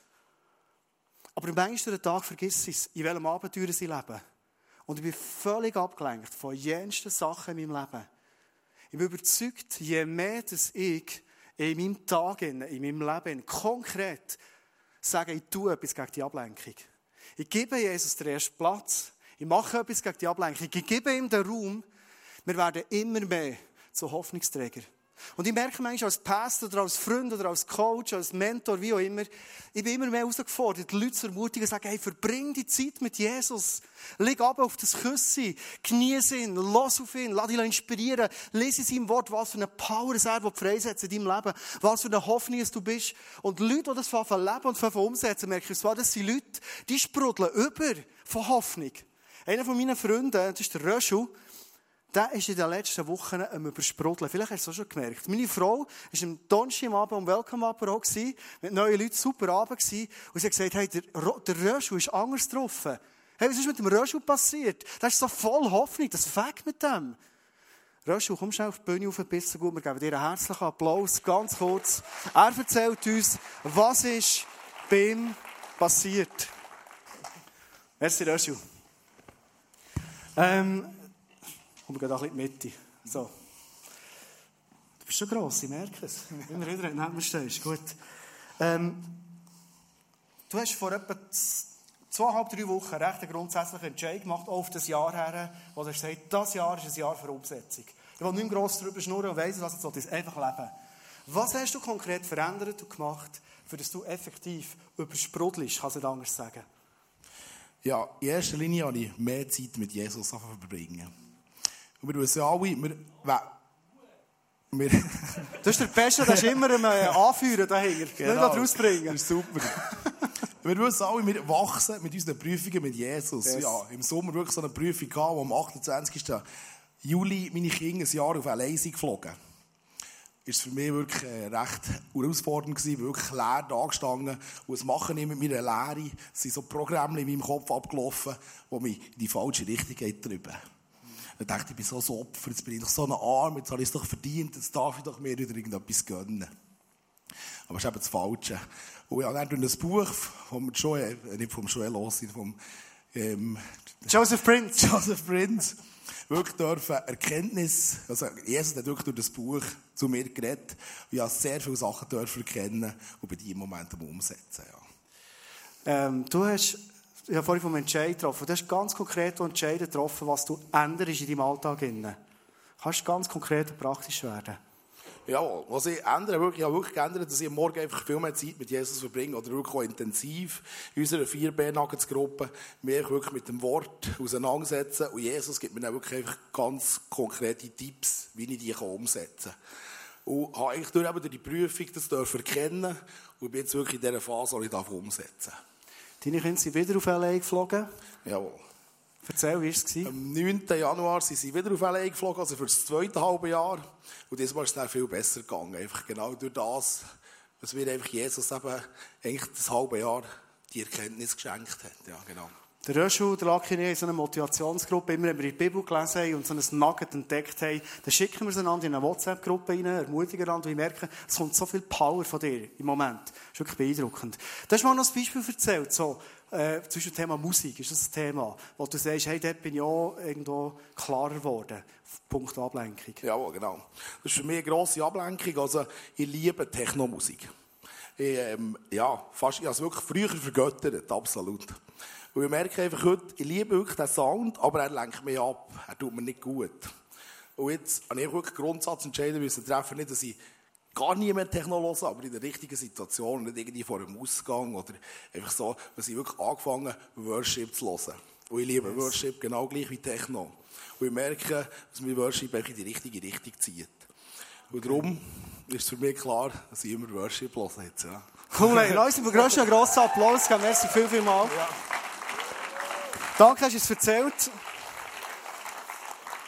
Aber Ende des Tag vergiss ich es, in welchem Abenteuer sie leben. Und ich bin völlig abgelenkt von jensten Sachen in meinem Leben. Ich bin überzeugt, je mehr dass ich in meinem Tag, in meinem Leben, konkret sagen, ich tue etwas gegen die Ablenkung. Ich gebe Jesus den ersten Platz. Ich mache etwas gegen die Ablenkung. Ich gebe ihm den Raum. Wir werden immer mehr zu Hoffnungsträger. Und ich merke manchmal als Pastor oder als Freund oder als Coach, als Mentor, wie auch immer, ich bin immer mehr herausgefordert, die Leute zu ermutigen, sagen, hey, verbring die Zeit mit Jesus. Leg ab auf das Küssen, genieße ihn, lass auf ihn, lass dich inspirieren, lese in seinem Wort, was für eine Power es die freisetzt in deinem Leben, was für eine Hoffnung du bist. Und die Leute, die das leben und umsetzen, merke ich, das sind Leute, die sprudeln über von Hoffnung. Einer von meinen Freunden, das ist der Röschel, der ist in den letzten Wochen am Übersprudeln. Vielleicht hast du es auch schon gemerkt. Meine Frau war am Donnerstag am Abend am Welcome-Apero mit neuen Leuten, super Abend gewesen. Und sie hat gesagt, hey, der, der Röschel ist anders getroffen. Hey, was ist mit dem Röschel passiert? Das ist so voll Hoffnung, das fängt mit dem. Röschel, komm schnell auf die Bühne auf ein bisschen gut. Wir geben dir einen herzlichen Applaus, ganz kurz. Er erzählt uns, was ist bei passiert. Merci, Röschel. Ähm, Komm, wir gehen bisschen in die Mitte. So. Du bist schon gross, ich merke es. Immer wieder neben mir stehst. Gut. Ähm, du hast vor etwa zweieinhalb, drei Wochen recht einen grundsätzlichen Entscheid gemacht, auch auf das Jahr her, wo du hast gesagt, das Jahr ist ein Jahr für Umsetzung. Ich will nicht mehr gross darüber schnurren und weiss, was jetzt einfach leben. Was hast du konkret verändert und gemacht, für dass du effektiv übersprudelst, kannst du nicht anders sagen? Ja, in erster Linie habe ich mehr Zeit mit Jesus verbringen. Und wir wissen alle, wir, wir das ist der Beste, der ist immer am äh, Anführen dahinter. Genau. Nicht rausbringen. Das ist super. wir wissen alle, wir wachsen mit unseren Prüfungen mit Jesus. Yes. Ja, Im Sommer wirklich so eine Prüfung gehabt, wo am 28. Juli meine Kinder ein Jahr auf eine Leistung geflogen. ist für mich wirklich äh, recht herausfordernd gewesen, wirklich leer da gestanden. Und was mache ich mit meiner Lehre? Es sind so Programme in meinem Kopf abgelaufen, die mich in die falsche Richtung drüber. Dann dachte ich, ich bin so ein Opfer, jetzt bin ich doch so ein Arm, jetzt habe ich es doch verdient, jetzt darf ich doch mir wieder irgendetwas gönnen. Aber es ist eben das Falsche. Und ich habe dann durch ein Buch vom Joel, äh, nicht vom Joel Ossi, vom ähm, Joseph Prince. Joseph Prince. Wirklich dürfen Erkenntnis, also Jesus hat wirklich durch das Buch zu mir geredet. Und ich habe sehr viele Sachen dürfen erkennen und bei diesem Moment umsetzen. Ja. Ähm, du hast ich habe vorhin vom Entscheid getroffen. Du hast ganz konkret Entscheid getroffen, was du änderst in deinem Alltag. Kannst du ganz konkret und praktisch werden? Ja, was ich ändere, wirklich, ich habe wirklich geändert, dass ich am Morgen einfach viel mehr Zeit mit Jesus verbringe oder wirklich auch intensiv in unserer 4 b gruppe mich wirklich mit dem Wort auseinandersetzen und Jesus gibt mir dann wirklich einfach ganz konkrete Tipps, wie ich die umsetzen kann. Und habe eigentlich durch, eben durch die Prüfung das erkennen und bin jetzt wirklich in dieser Phase, wo ich umsetzen darf. Deine Kinder sind wieder auf L.A. geflogen. Jawohl. Erzähl, wie war es? Am 9. Januar sind sie wieder auf L.A. geflogen, also für das zweite halbe Jahr. Und diesmal ist es dann viel besser gegangen. Einfach genau durch das, was mir einfach Jesus eben eigentlich das halbe Jahr die Erkenntnis geschenkt hat. Ja, genau. Der Röschel, der Lucky in so einer Motivationsgruppe, immer wenn wir die Bibel gelesen haben und so ein Nugget entdeckt haben, dann schicken wir sie einander in eine WhatsApp-Gruppe rein, ermutigen einander und wir merken, es kommt so viel Power von dir im Moment. Das ist wirklich beeindruckend. Du hast mal noch ein Beispiel erzählt, so, äh, zwischen dem Thema Musik ist das ein Thema, wo du sagst, hey, dort bin ich auch irgendwo klarer geworden. Punkt Ablenkung. Ja, genau. Das ist für mich eine grosse Ablenkung. Also, ich liebe Technomusik. Ich, ähm, ja, fast, ich habe es wirklich früher vergöttert, absolut. Und ich merke einfach heute, ich liebe wirklich den Sound, aber er lenkt mich ab. Er tut mir nicht gut. Und jetzt habe ich wirklich Grundsatzentscheidungen müssen treffen, nicht, dass ich gar nie mehr Techno höre, aber in der richtigen Situation, nicht irgendwie vor einem Ausgang oder einfach so, dass ich wirklich angefangen Worship zu hören. Und ich liebe yes. Worship genau gleich wie Techno. Und ich merke, dass mein Worship in die richtige Richtung zieht. Und darum ist es für mich klar, dass ich immer Worship höre jetzt. Ja. Cool, uns einen grossen Applaus geben. Merci viel, viel mal. Ja. Danke, hast du es erzählt.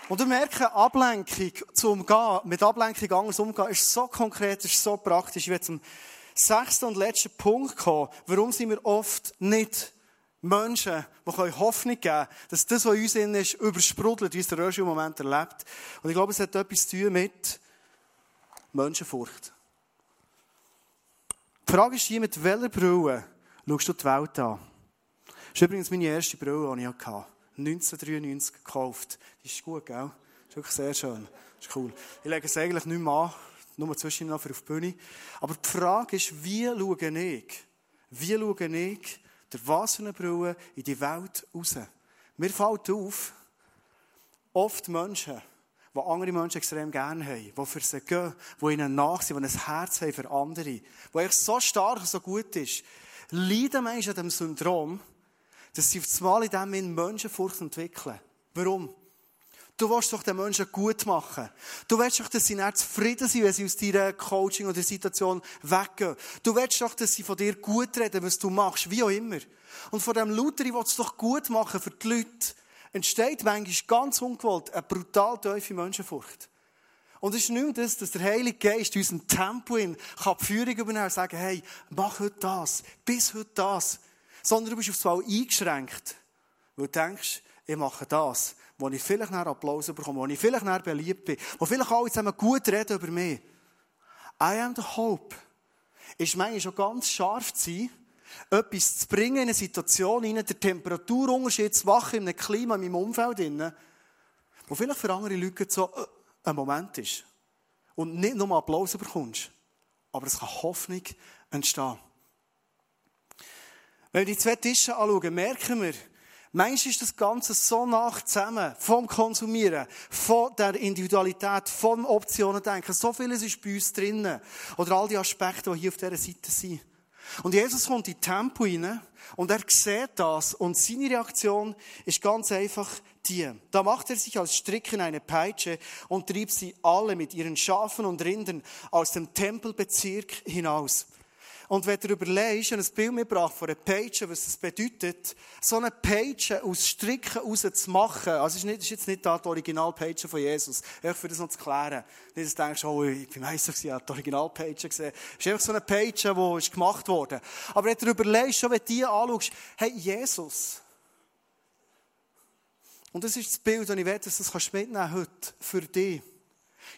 Und wir merken, Ablenkung zu umgehen, mit Ablenkung anders umgehen, ist so konkret, ist so praktisch. Ich werde zum sechsten und letzten Punkt kommen. Warum sind wir oft nicht Menschen, die Hoffnung geben können, dass das, was in uns innen ist, übersprudelt, wie es der Rösch im Moment erlebt. Und ich glaube, es hat etwas zu tun mit Menschenfurcht. Die Frage ist hier, mit welcher Brille schaust du die Welt an? Das ist übrigens meine erste Brille, die ich hatte. 1993 gekauft. Die ist gut, gell? Das ist wirklich sehr schön. Das ist cool. Ich lege es eigentlich nicht mehr an. nur zwischen noch für auf die Bühne. Aber die Frage ist, wie schaue ich, wie schaue ich der was für eine Brille in die Welt raus? Mir fällt auf, oft Menschen, die andere Menschen extrem gerne haben, die für sie gehen, die ihnen nachsehen, die ein Herz haben für andere, die so stark und so gut ist, leiden Menschen an dem Syndrom, dass sie auf das Mal in dem Menschenfurcht entwickeln. Warum? Du willst doch den Menschen gut machen. Du willst doch, dass sie nicht zufrieden sind, wenn sie aus deiner Coaching oder Situation weggehen. Du willst doch, dass sie von dir gut reden, was du machst, wie auch immer. Und von dem Luther, ich will es doch gut machen für die Leute, entsteht manchmal ganz ungewollt eine brutal tiefe Menschenfurcht. Und es ist nicht das, dass der Heilige Geist in unserem Tempo in kann die Führung übernehmen und sagen, hey, mach heute das, bis heute das. Sondern du bist aufs Mal eingeschränkt. Weil du denkst, ich mache das wo ich vielleicht nach Applaus bekomme, wo ich vielleicht nach beliebt bin, wo vielleicht alle zusammen gut reden über mich. I am the hope. Ist manchmal schon ganz scharf zu sein, etwas zu bringen in eine Situation, in der Temperaturunterschied zu machen, in einem Klima, in meinem Umfeld, wo vielleicht für andere Leute so äh, ein Moment ist. Und nicht nur Applaus bekommst, aber es kann Hoffnung entstehen. Wenn wir die zwei Tische anschauen, merken wir, Manchmal ist das Ganze so nach zusammen, vom Konsumieren, von der Individualität, vom Optionen denken. So vieles ist bei uns drinnen. Oder all die Aspekte, die hier auf dieser Seite sind. Und Jesus kommt in Tempo rein und er sieht das und seine Reaktion ist ganz einfach die. Da macht er sich als Strick in eine Peitsche und trieb sie alle mit ihren Schafen und Rindern aus dem Tempelbezirk hinaus. Und wenn du überlegst, ein Bild mitgebracht von einer Page, was es bedeutet, so eine Page aus Stricken raus zu machen, also ist, nicht, ist jetzt nicht die Originalpage von Jesus, einfach für das noch zu klären. Nicht, dass du denkst, oh, ich bin Meister gewesen, ich habe die Originalpage gesehen. Es ist einfach so eine Page, die ist gemacht worden. Aber wenn du überlegst, schon wenn du die anschaust, hey, Jesus. Und das ist das Bild, und ich werde, dass du das mitnehmen heute, für dich.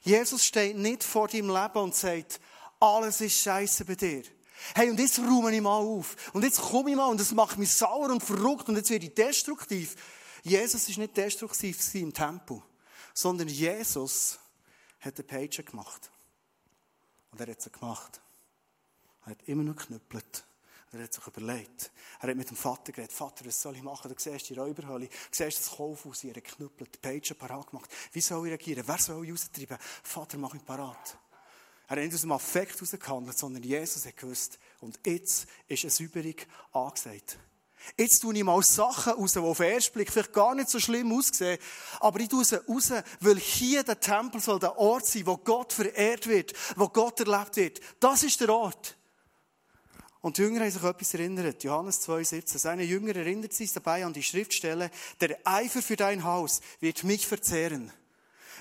Jesus steht nicht vor deinem Leben und sagt, alles ist scheiße bei dir. Hey, und jetzt räume ich mal auf. Und jetzt komme ich mal und das macht mich sauer und verrückt und jetzt werde ich destruktiv. Jesus ist nicht destruktiv im Tempo, sondern Jesus hat eine Page gemacht. Und er hat sie gemacht. Er hat immer noch geknüppelt. Er hat sich überlegt. Er hat mit dem Vater geredet. Vater, was soll ich machen? Du siehst die Räuberhöhle. Du siehst das Kaufhaus. Er hat geknüppelt, die Page parat gemacht. Wie soll ich reagieren? Wer soll ich raustreiben? Vater, mach mich parat. Er hat nicht aus dem Affekt herausgehandelt, sondern Jesus hat gewusst, und jetzt ist eine Säuberung angesagt. Jetzt tue ich mal Sachen raus, die auf den ersten Blick vielleicht gar nicht so schlimm aussehen, aber ich tue sie raus, weil hier der Tempel soll der Ort sein, wo Gott verehrt wird, wo Gott erlebt wird. Das ist der Ort. Und die Jünger haben sich etwas erinnert. Johannes 2,17. Seine Jünger erinnert sich dabei an die Schriftstelle, der Eifer für dein Haus wird mich verzehren.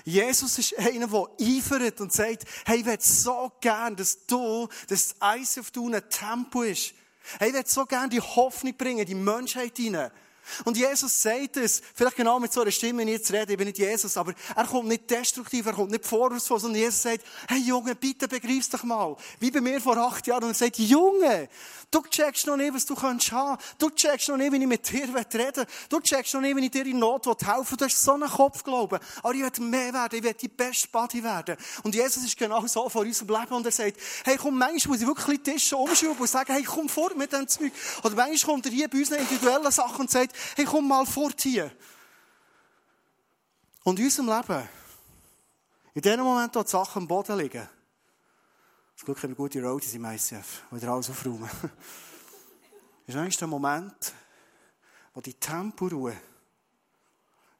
Jesus ist einer, der eifert und sagt, hey, ich will so gern, dass du, dass das Eis auf du ein Tempo ist. Hey, ich will so gern die Hoffnung bringen, die Menschheit hinein. Und Jesus sagt es, vielleicht genau mit so einer Stimme nicht zu reden, ich bin nicht Jesus, aber er kommt nicht destruktiv, er kommt nicht vorwurfsvoll, sondern Jesus sagt, hey Junge, bitte begreifst doch mal. Wie bei mir vor acht Jahren. Und er sagt, Junge, du checkst noch nicht, was du kannst haben. Du checkst noch nicht, wie ich mit dir reden. Du checkst noch nicht, wie ich dir in Not helfen will. Du hast so einen Kopfglauben. Aber ich will mehr werden, ich will die beste Buddy werden. Und Jesus ist genau so vor unserem Leben und er sagt, hey komm, manchmal muss ich wirklich die Tische umschieben und sagen, hey komm fort mit dem Zeug. Oder manchmal kommt er hier bei unseren individuellen Sachen und sagt, hey, komm mal fort hier. Und in unserem Leben, in dem Moment, wo die Sachen am Boden liegen, das Glück haben wir gute Roadies im ICF, die wieder alles aufräumen. ist eigentlich der Moment, wo die Temporuhe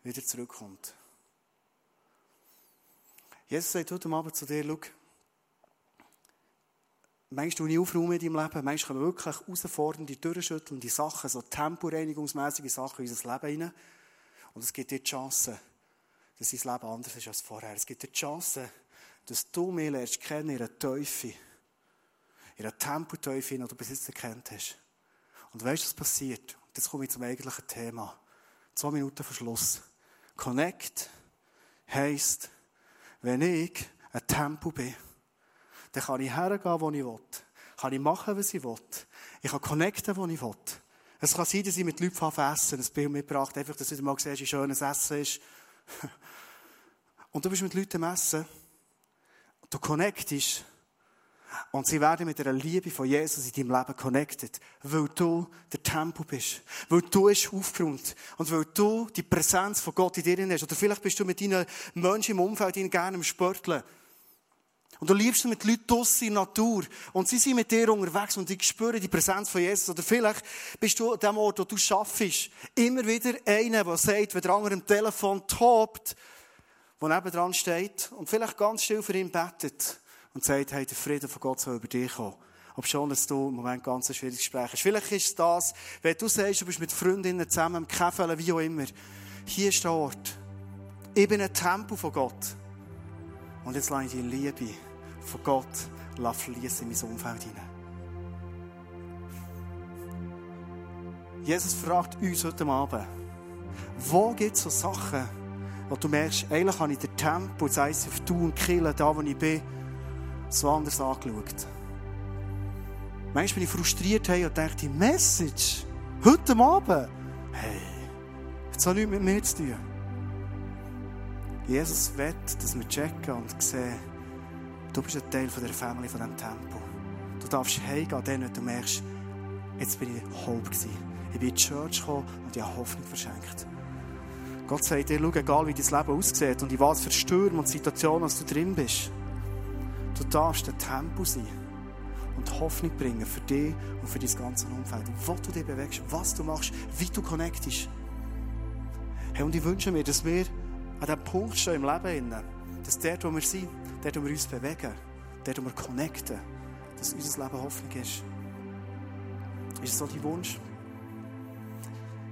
wieder zurückkommt. Jesus sagt heute Abend zu dir, schau, Manchmal ich aufräumen in deinem Leben, manchmal kommen wirklich herausfordernde, durchschüttelnde Sachen, so temporeinigungsmäßige Sachen in unser Leben hinein. Und es gibt dir die Chance, dass dein Leben anders ist als vorher. Es gibt dir die Chance, dass du mich lernst kennen in einer Teufel, in einer Tempoteufel, die du bis jetzt erkannt hast. Und weißt du, was passiert? Jetzt komme ich zum eigentlichen Thema. Zwei Minuten Verschluss. Connect heisst, wenn ich ein Tempo bin, dann kann ich hergehen, wo ich will. Kann ich machen, was ich will. Ich kann connecten, wo ich will. Es kann sein, dass ich mit Leuten essen, ein Bild mitgebracht, einfach, dass du mal siehst, wie schön ein Essen ist. Und du bist mit Leuten am Essen. Du connectest. Und sie werden mit der Liebe von Jesus in deinem Leben connected. Weil du der Tempel bist. Weil du es aufgeräumt. Und weil du die Präsenz von Gott in dir hast. Oder vielleicht bist du mit deinen Menschen im Umfeld gerne im Sporteln. Und du liebst mit Leuten draussen in der Natur. Und sie sind mit dir unterwegs und ich spüre die Präsenz von Jesus. Oder vielleicht bist du an dem Ort, wo du schaffst, immer wieder einer, der sagt, wenn der andere am Telefon tobt, der nebendran steht und vielleicht ganz still für ihn betet und sagt, hey, der Frieden von Gott soll über dich kommen. Ob schon, dass du im Moment ganz ein schwieriges hast. Vielleicht ist es das, wenn du sagst, du bist mit Freundinnen zusammen im Käfele, wie auch immer. Hier ist der Ort. Ich bin ein Tempel von Gott. Und jetzt lasse ich die Liebe von Gott fließen in mein Umfeld hinein. Jesus fragt uns heute Abend, wo gibt es so Sachen, wo du merkst, eigentlich habe ich den Tempo, sei es auf und Kille, da wo ich bin, so anders angeschaut. Manchmal bin ich frustriert und denke, die Message, heute Abend, hey, hat nichts mit mir zu tun. Jesus will, dass wir checken und sehen, du bist ein Teil von der Familie, von diesem Tempo. Du darfst heimgehen, dann du merkst, jetzt bin ich halb gewesen. Ich bin in die Church gekommen und ich habe Hoffnung verschenkt. Gott sagt dir, schau, egal wie dein Leben aussieht und in was für Stürmen und Situationen du drin bist, du darfst ein Tempo sein und Hoffnung bringen für dich und für dein ganze Umfeld. Wo du dich bewegst, was du machst, wie du connectest. Hey, und ich wünsche mir, dass wir an diesem Punkt stehen im Leben, dass dort, wo wir sind, dort, wo wir uns bewegen, dort, wo wir connecten, dass unser Leben Hoffnung ist. Ist es so dein Wunsch?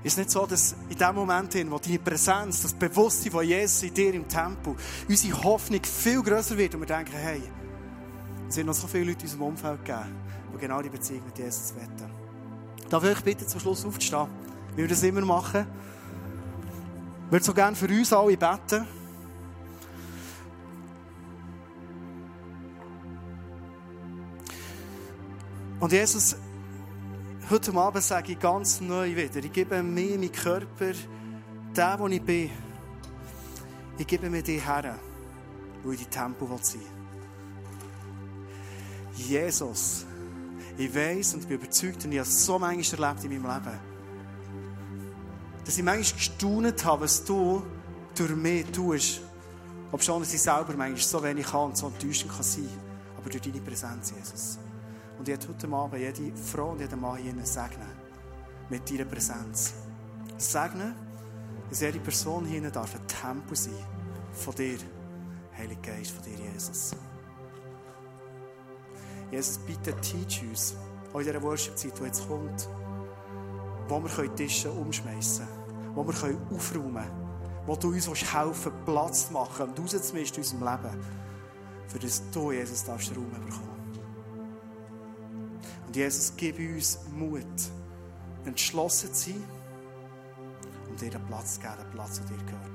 Ist nicht so, dass in dem Moment, in wo deine Präsenz, das Bewusstsein von Jesus in dir im Tempel, unsere Hoffnung viel größer wird und wir denken, hey, es sind noch so viele Leute in unserem Umfeld gegeben, die genau die Beziehung mit Jesus wetten. Darf ich euch bitten, zum Schluss aufzustehen, wie wir das immer machen. Ich würde so gerne für uns alle beten. Und Jesus, heute Abend sage ich ganz neu wieder, ich gebe mir meinen Körper, der, wo ich bin, ich gebe mir dir her, wo ich die Tempo sein will. Jesus, ich weiß und bin überzeugt und ich habe so manchmal erlebt in meinem Leben, dass ich manchmal gestaunt habe, was du durch mich tust. Ob schon, dass ich selber manchmal so wenig kann und so enttäuschend kann sein. Aber durch deine Präsenz, Jesus. Und ich heute Abend jede Frau und jeden Mann hier segnen. Mit deiner Präsenz. Segnen, dass jede Person hier darf ein Tempo sein. Von dir, Heiliger Geist, von dir, Jesus. Jesus, bitte teach uns, auch in dieser Worship-Zeit, die jetzt kommt, wo wir Tische umschmeißen können, wo wir aufräumen können, wo du uns helfen Platz zu machen und rauszumisten in unserem Leben, für das du, Jesus, darfst Raum bekommen. Und Jesus, gib uns Mut, entschlossen zu sein und dir den Platz zu geben, den Platz, der dir gehört.